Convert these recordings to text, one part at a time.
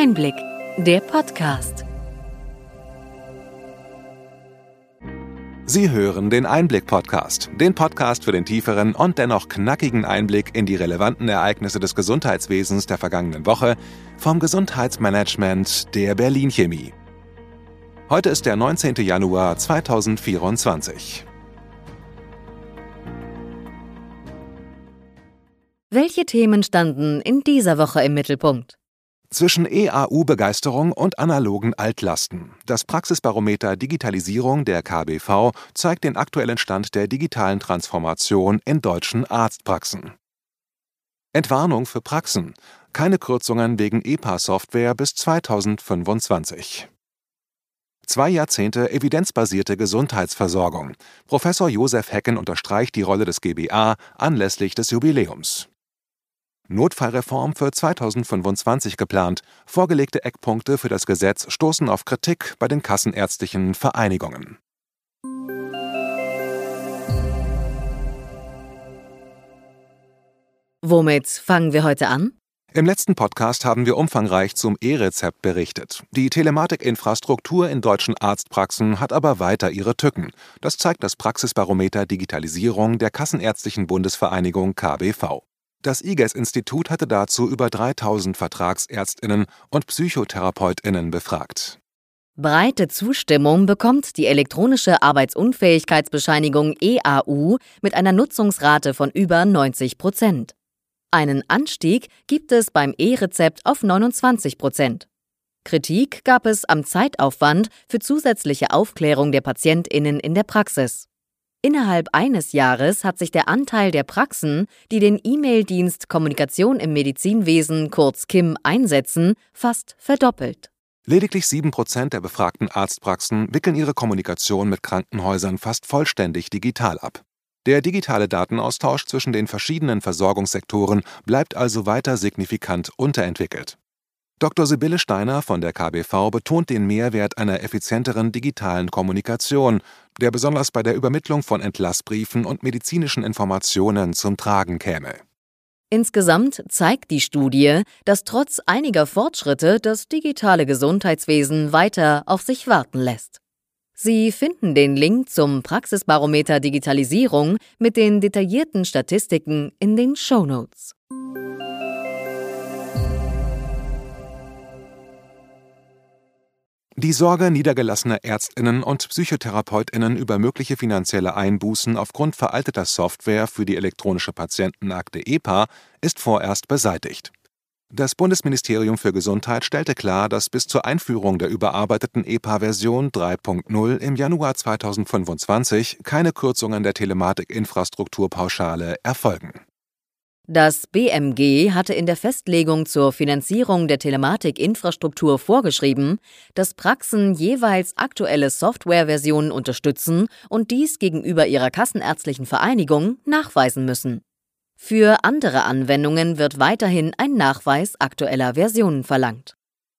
Einblick, der Podcast. Sie hören den Einblick-Podcast, den Podcast für den tieferen und dennoch knackigen Einblick in die relevanten Ereignisse des Gesundheitswesens der vergangenen Woche vom Gesundheitsmanagement der Berlin Chemie. Heute ist der 19. Januar 2024. Welche Themen standen in dieser Woche im Mittelpunkt? Zwischen EAU-Begeisterung und analogen Altlasten. Das Praxisbarometer Digitalisierung der KBV zeigt den aktuellen Stand der digitalen Transformation in deutschen Arztpraxen. Entwarnung für Praxen. Keine Kürzungen wegen EPA-Software bis 2025. Zwei Jahrzehnte evidenzbasierte Gesundheitsversorgung. Professor Josef Hecken unterstreicht die Rolle des GBA anlässlich des Jubiläums. Notfallreform für 2025 geplant. Vorgelegte Eckpunkte für das Gesetz stoßen auf Kritik bei den kassenärztlichen Vereinigungen. Womit fangen wir heute an? Im letzten Podcast haben wir umfangreich zum E-Rezept berichtet. Die Telematikinfrastruktur in deutschen Arztpraxen hat aber weiter ihre Tücken. Das zeigt das Praxisbarometer Digitalisierung der Kassenärztlichen Bundesvereinigung KBV. Das IGES-Institut hatte dazu über 3000 Vertragsärztinnen und Psychotherapeutinnen befragt. Breite Zustimmung bekommt die elektronische Arbeitsunfähigkeitsbescheinigung EAU mit einer Nutzungsrate von über 90 Prozent. Einen Anstieg gibt es beim E-Rezept auf 29 Prozent. Kritik gab es am Zeitaufwand für zusätzliche Aufklärung der Patientinnen in der Praxis. Innerhalb eines Jahres hat sich der Anteil der Praxen, die den E-Mail-Dienst Kommunikation im Medizinwesen kurz KIM einsetzen, fast verdoppelt. Lediglich 7% der befragten Arztpraxen wickeln ihre Kommunikation mit Krankenhäusern fast vollständig digital ab. Der digitale Datenaustausch zwischen den verschiedenen Versorgungssektoren bleibt also weiter signifikant unterentwickelt. Dr. Sibylle Steiner von der KBV betont den Mehrwert einer effizienteren digitalen Kommunikation, der besonders bei der Übermittlung von Entlassbriefen und medizinischen Informationen zum Tragen käme. Insgesamt zeigt die Studie, dass trotz einiger Fortschritte das digitale Gesundheitswesen weiter auf sich warten lässt. Sie finden den Link zum Praxisbarometer Digitalisierung mit den detaillierten Statistiken in den Show Notes. Die Sorge niedergelassener Ärztinnen und Psychotherapeutinnen über mögliche finanzielle Einbußen aufgrund veralteter Software für die elektronische Patientenakte EPA ist vorerst beseitigt. Das Bundesministerium für Gesundheit stellte klar, dass bis zur Einführung der überarbeiteten EPA-Version 3.0 im Januar 2025 keine Kürzungen der Telematikinfrastrukturpauschale erfolgen. Das BMG hatte in der Festlegung zur Finanzierung der Telematikinfrastruktur vorgeschrieben, dass Praxen jeweils aktuelle Softwareversionen unterstützen und dies gegenüber ihrer kassenärztlichen Vereinigung nachweisen müssen. Für andere Anwendungen wird weiterhin ein Nachweis aktueller Versionen verlangt.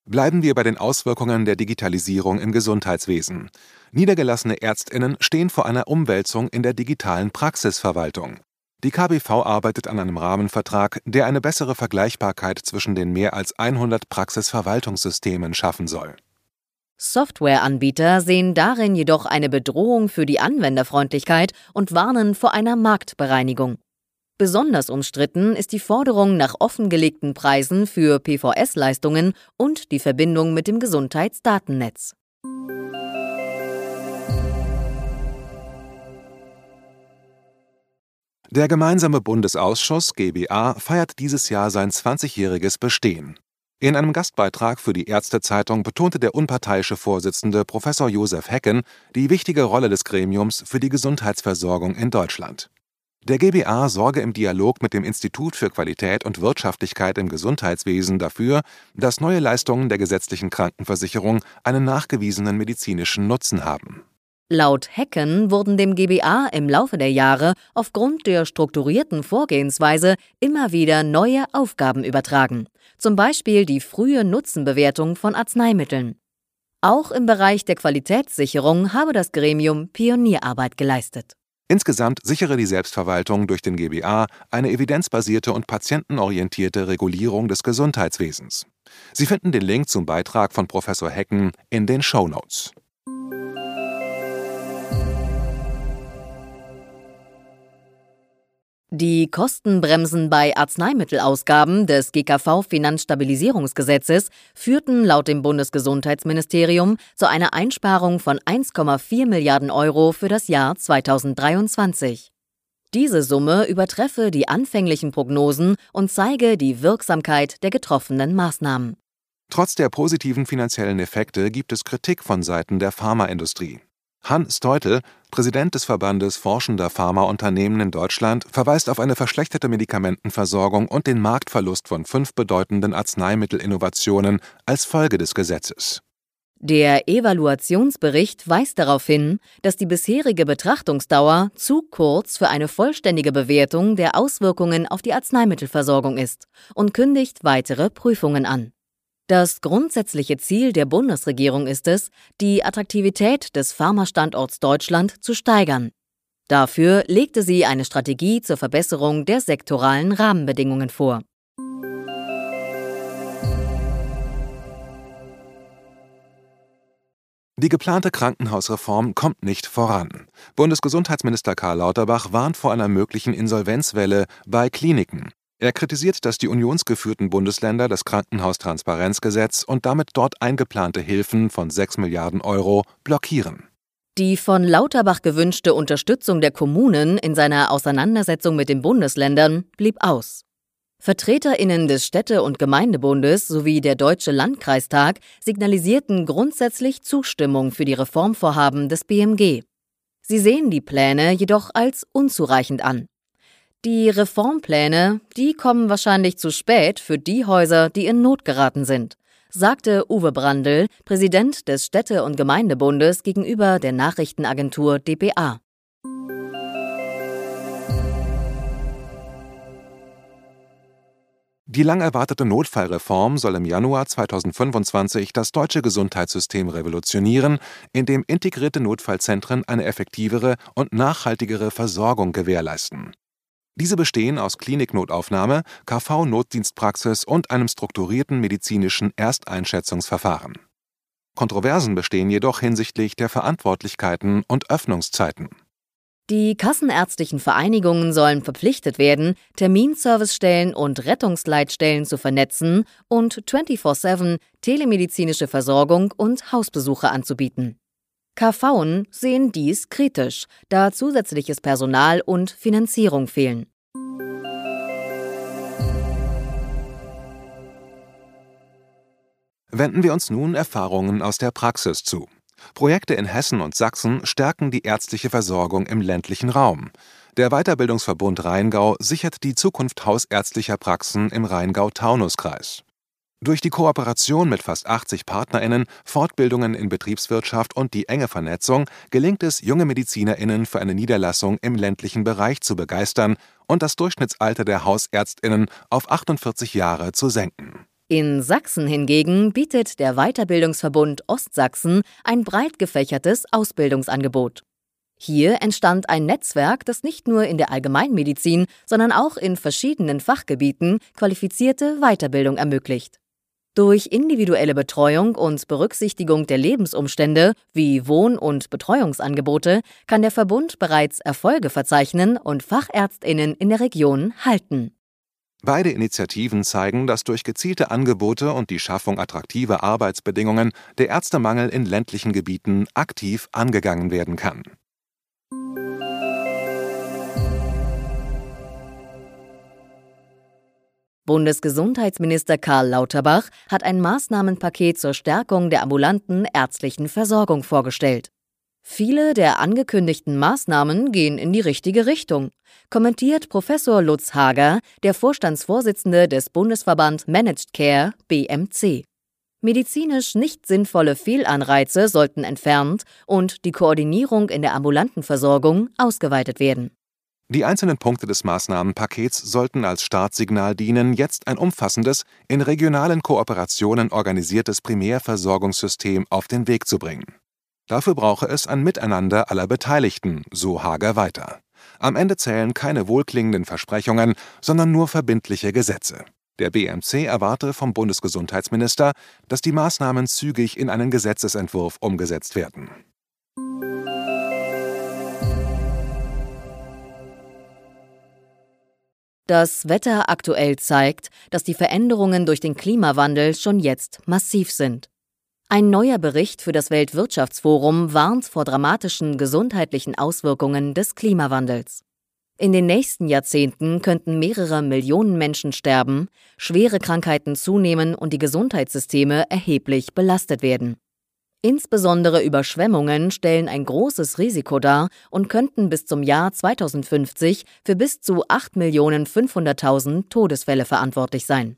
Bleiben wir bei den Auswirkungen der Digitalisierung im Gesundheitswesen. Niedergelassene Ärztinnen stehen vor einer Umwälzung in der digitalen Praxisverwaltung. Die KBV arbeitet an einem Rahmenvertrag, der eine bessere Vergleichbarkeit zwischen den mehr als 100 Praxisverwaltungssystemen schaffen soll. Softwareanbieter sehen darin jedoch eine Bedrohung für die Anwenderfreundlichkeit und warnen vor einer Marktbereinigung. Besonders umstritten ist die Forderung nach offengelegten Preisen für PVS-Leistungen und die Verbindung mit dem Gesundheitsdatennetz. Der gemeinsame Bundesausschuss GBA feiert dieses Jahr sein 20-jähriges Bestehen. In einem Gastbeitrag für die Ärztezeitung betonte der unparteiische Vorsitzende Professor Josef Hecken die wichtige Rolle des Gremiums für die Gesundheitsversorgung in Deutschland. Der GBA sorge im Dialog mit dem Institut für Qualität und Wirtschaftlichkeit im Gesundheitswesen dafür, dass neue Leistungen der gesetzlichen Krankenversicherung einen nachgewiesenen medizinischen Nutzen haben. Laut Hecken wurden dem GBA im Laufe der Jahre aufgrund der strukturierten Vorgehensweise immer wieder neue Aufgaben übertragen, zum Beispiel die frühe Nutzenbewertung von Arzneimitteln. Auch im Bereich der Qualitätssicherung habe das Gremium Pionierarbeit geleistet. Insgesamt sichere die Selbstverwaltung durch den GBA eine evidenzbasierte und patientenorientierte Regulierung des Gesundheitswesens. Sie finden den Link zum Beitrag von Professor Hecken in den Show Notes. Die Kostenbremsen bei Arzneimittelausgaben des GKV Finanzstabilisierungsgesetzes führten laut dem Bundesgesundheitsministerium zu einer Einsparung von 1,4 Milliarden Euro für das Jahr 2023. Diese Summe übertreffe die anfänglichen Prognosen und zeige die Wirksamkeit der getroffenen Maßnahmen. Trotz der positiven finanziellen Effekte gibt es Kritik von Seiten der Pharmaindustrie. Han Steutel, Präsident des Verbandes forschender Pharmaunternehmen in Deutschland, verweist auf eine verschlechterte Medikamentenversorgung und den Marktverlust von fünf bedeutenden Arzneimittelinnovationen als Folge des Gesetzes. Der Evaluationsbericht weist darauf hin, dass die bisherige Betrachtungsdauer zu kurz für eine vollständige Bewertung der Auswirkungen auf die Arzneimittelversorgung ist und kündigt weitere Prüfungen an. Das grundsätzliche Ziel der Bundesregierung ist es, die Attraktivität des Pharmastandorts Deutschland zu steigern. Dafür legte sie eine Strategie zur Verbesserung der sektoralen Rahmenbedingungen vor. Die geplante Krankenhausreform kommt nicht voran. Bundesgesundheitsminister Karl Lauterbach warnt vor einer möglichen Insolvenzwelle bei Kliniken. Er kritisiert, dass die unionsgeführten Bundesländer das Krankenhaustransparenzgesetz und damit dort eingeplante Hilfen von 6 Milliarden Euro blockieren. Die von Lauterbach gewünschte Unterstützung der Kommunen in seiner Auseinandersetzung mit den Bundesländern blieb aus. Vertreterinnen des Städte- und Gemeindebundes sowie der Deutsche Landkreistag signalisierten grundsätzlich Zustimmung für die Reformvorhaben des BMG. Sie sehen die Pläne jedoch als unzureichend an. Die Reformpläne, die kommen wahrscheinlich zu spät für die Häuser, die in Not geraten sind, sagte Uwe Brandl, Präsident des Städte- und Gemeindebundes gegenüber der Nachrichtenagentur dpa. Die lang erwartete Notfallreform soll im Januar 2025 das deutsche Gesundheitssystem revolutionieren, indem integrierte Notfallzentren eine effektivere und nachhaltigere Versorgung gewährleisten. Diese bestehen aus Kliniknotaufnahme, KV-Notdienstpraxis und einem strukturierten medizinischen Ersteinschätzungsverfahren. Kontroversen bestehen jedoch hinsichtlich der Verantwortlichkeiten und Öffnungszeiten. Die kassenärztlichen Vereinigungen sollen verpflichtet werden, Terminservicestellen und Rettungsleitstellen zu vernetzen und 24-7 telemedizinische Versorgung und Hausbesuche anzubieten. KVen sehen dies kritisch, da zusätzliches Personal und Finanzierung fehlen. Wenden wir uns nun Erfahrungen aus der Praxis zu. Projekte in Hessen und Sachsen stärken die ärztliche Versorgung im ländlichen Raum. Der Weiterbildungsverbund Rheingau sichert die Zukunft hausärztlicher Praxen im Rheingau-Taunus-Kreis. Durch die Kooperation mit fast 80 PartnerInnen, Fortbildungen in Betriebswirtschaft und die enge Vernetzung gelingt es, junge MedizinerInnen für eine Niederlassung im ländlichen Bereich zu begeistern und das Durchschnittsalter der HausärztInnen auf 48 Jahre zu senken. In Sachsen hingegen bietet der Weiterbildungsverbund Ostsachsen ein breit gefächertes Ausbildungsangebot. Hier entstand ein Netzwerk, das nicht nur in der Allgemeinmedizin, sondern auch in verschiedenen Fachgebieten qualifizierte Weiterbildung ermöglicht. Durch individuelle Betreuung und Berücksichtigung der Lebensumstände wie Wohn- und Betreuungsangebote kann der Verbund bereits Erfolge verzeichnen und Fachärztinnen in der Region halten. Beide Initiativen zeigen, dass durch gezielte Angebote und die Schaffung attraktiver Arbeitsbedingungen der Ärztemangel in ländlichen Gebieten aktiv angegangen werden kann. Bundesgesundheitsminister Karl Lauterbach hat ein Maßnahmenpaket zur Stärkung der ambulanten ärztlichen Versorgung vorgestellt. Viele der angekündigten Maßnahmen gehen in die richtige Richtung, kommentiert Professor Lutz Hager, der Vorstandsvorsitzende des Bundesverband Managed Care BMC. Medizinisch nicht sinnvolle Fehlanreize sollten entfernt und die Koordinierung in der ambulanten Versorgung ausgeweitet werden. Die einzelnen Punkte des Maßnahmenpakets sollten als Startsignal dienen, jetzt ein umfassendes, in regionalen Kooperationen organisiertes Primärversorgungssystem auf den Weg zu bringen. Dafür brauche es ein Miteinander aller Beteiligten, so Hager weiter. Am Ende zählen keine wohlklingenden Versprechungen, sondern nur verbindliche Gesetze. Der BMC erwarte vom Bundesgesundheitsminister, dass die Maßnahmen zügig in einen Gesetzesentwurf umgesetzt werden. Das Wetter aktuell zeigt, dass die Veränderungen durch den Klimawandel schon jetzt massiv sind. Ein neuer Bericht für das Weltwirtschaftsforum warnt vor dramatischen gesundheitlichen Auswirkungen des Klimawandels. In den nächsten Jahrzehnten könnten mehrere Millionen Menschen sterben, schwere Krankheiten zunehmen und die Gesundheitssysteme erheblich belastet werden. Insbesondere Überschwemmungen stellen ein großes Risiko dar und könnten bis zum Jahr 2050 für bis zu 8.500.000 Todesfälle verantwortlich sein.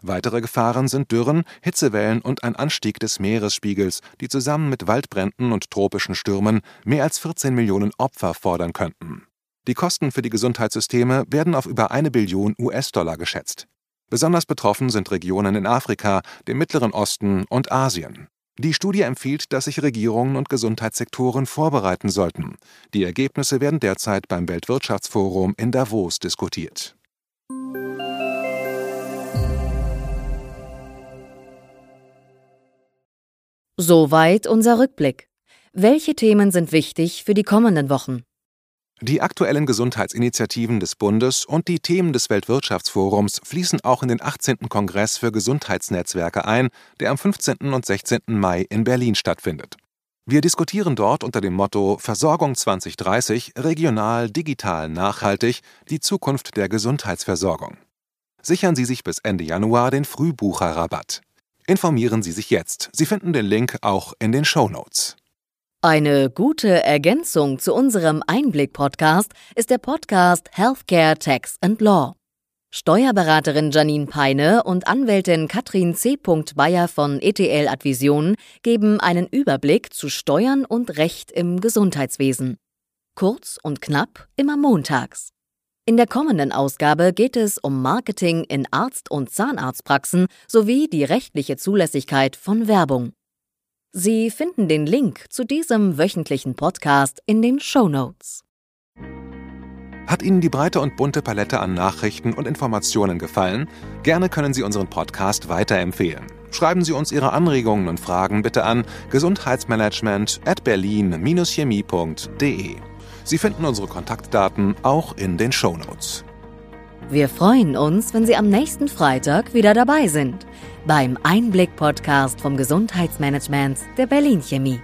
Weitere Gefahren sind Dürren, Hitzewellen und ein Anstieg des Meeresspiegels, die zusammen mit Waldbränden und tropischen Stürmen mehr als 14 Millionen Opfer fordern könnten. Die Kosten für die Gesundheitssysteme werden auf über eine Billion US-Dollar geschätzt. Besonders betroffen sind Regionen in Afrika, dem Mittleren Osten und Asien. Die Studie empfiehlt, dass sich Regierungen und Gesundheitssektoren vorbereiten sollten. Die Ergebnisse werden derzeit beim Weltwirtschaftsforum in Davos diskutiert. Soweit unser Rückblick. Welche Themen sind wichtig für die kommenden Wochen? Die aktuellen Gesundheitsinitiativen des Bundes und die Themen des Weltwirtschaftsforums fließen auch in den 18. Kongress für Gesundheitsnetzwerke ein, der am 15. und 16. Mai in Berlin stattfindet. Wir diskutieren dort unter dem Motto Versorgung 2030 regional, digital, nachhaltig die Zukunft der Gesundheitsversorgung. Sichern Sie sich bis Ende Januar den Frühbucherrabatt. Informieren Sie sich jetzt. Sie finden den Link auch in den Show Notes. Eine gute Ergänzung zu unserem Einblick-Podcast ist der Podcast Healthcare Tax and Law. Steuerberaterin Janine Peine und Anwältin Katrin C. Bayer von ETL Advision geben einen Überblick zu Steuern und Recht im Gesundheitswesen. Kurz und knapp immer montags. In der kommenden Ausgabe geht es um Marketing in Arzt- und Zahnarztpraxen sowie die rechtliche Zulässigkeit von Werbung. Sie finden den Link zu diesem wöchentlichen Podcast in den Show Notes. Hat Ihnen die breite und bunte Palette an Nachrichten und Informationen gefallen? Gerne können Sie unseren Podcast weiterempfehlen. Schreiben Sie uns Ihre Anregungen und Fragen bitte an gesundheitsmanagement at berlin-chemie.de. Sie finden unsere Kontaktdaten auch in den Show Notes. Wir freuen uns, wenn Sie am nächsten Freitag wieder dabei sind beim Einblick-Podcast vom Gesundheitsmanagement der Berlin Chemie.